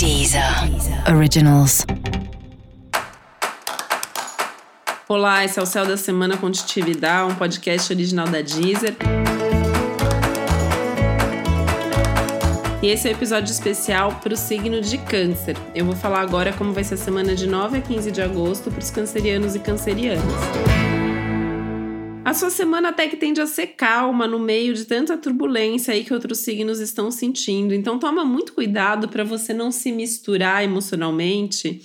Deezer Originals. Olá, esse é o Céu da Semana com Titividade, um podcast original da Deezer. E esse é o um episódio especial para o signo de Câncer. Eu vou falar agora como vai ser a semana de 9 a 15 de agosto para os cancerianos e cancerianas. A sua semana até que tende a ser calma no meio de tanta turbulência aí que outros signos estão sentindo. Então toma muito cuidado para você não se misturar emocionalmente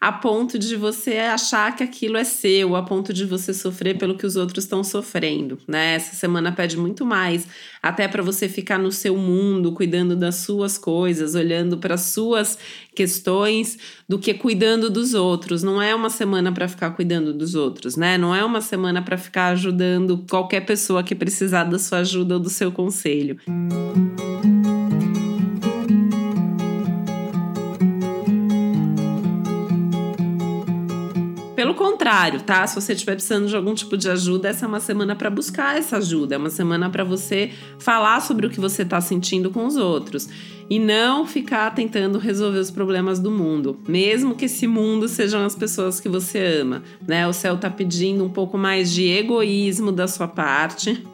a ponto de você achar que aquilo é seu, a ponto de você sofrer pelo que os outros estão sofrendo, né? Essa semana pede muito mais, até para você ficar no seu mundo, cuidando das suas coisas, olhando para suas questões, do que cuidando dos outros. Não é uma semana para ficar cuidando dos outros, né? Não é uma semana para ficar ajudando qualquer pessoa que precisar da sua ajuda ou do seu conselho. Música Pelo contrário, tá? Se você estiver precisando de algum tipo de ajuda, essa é uma semana para buscar essa ajuda, é uma semana para você falar sobre o que você está sentindo com os outros e não ficar tentando resolver os problemas do mundo, mesmo que esse mundo sejam as pessoas que você ama, né? O céu tá pedindo um pouco mais de egoísmo da sua parte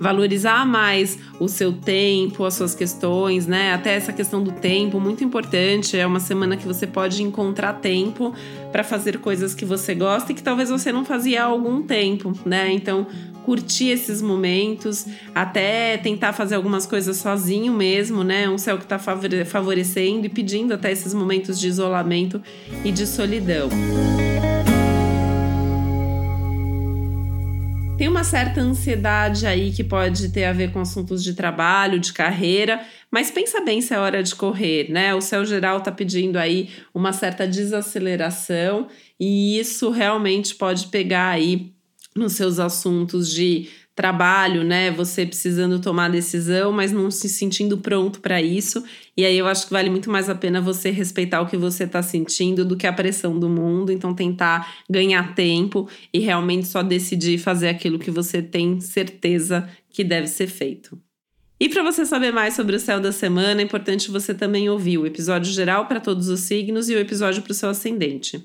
valorizar mais o seu tempo, as suas questões, né? Até essa questão do tempo, muito importante. É uma semana que você pode encontrar tempo para fazer coisas que você gosta e que talvez você não fazia há algum tempo, né? Então, curtir esses momentos, até tentar fazer algumas coisas sozinho mesmo, né? Um céu que está favorecendo e pedindo até esses momentos de isolamento e de solidão. Tem uma certa ansiedade aí que pode ter a ver com assuntos de trabalho, de carreira, mas pensa bem se é hora de correr, né? O céu geral tá pedindo aí uma certa desaceleração e isso realmente pode pegar aí nos seus assuntos de trabalho, né? Você precisando tomar decisão, mas não se sentindo pronto para isso. E aí eu acho que vale muito mais a pena você respeitar o que você está sentindo do que a pressão do mundo. Então tentar ganhar tempo e realmente só decidir fazer aquilo que você tem certeza que deve ser feito. E para você saber mais sobre o céu da semana, é importante você também ouvir o episódio geral para todos os signos e o episódio para o seu ascendente.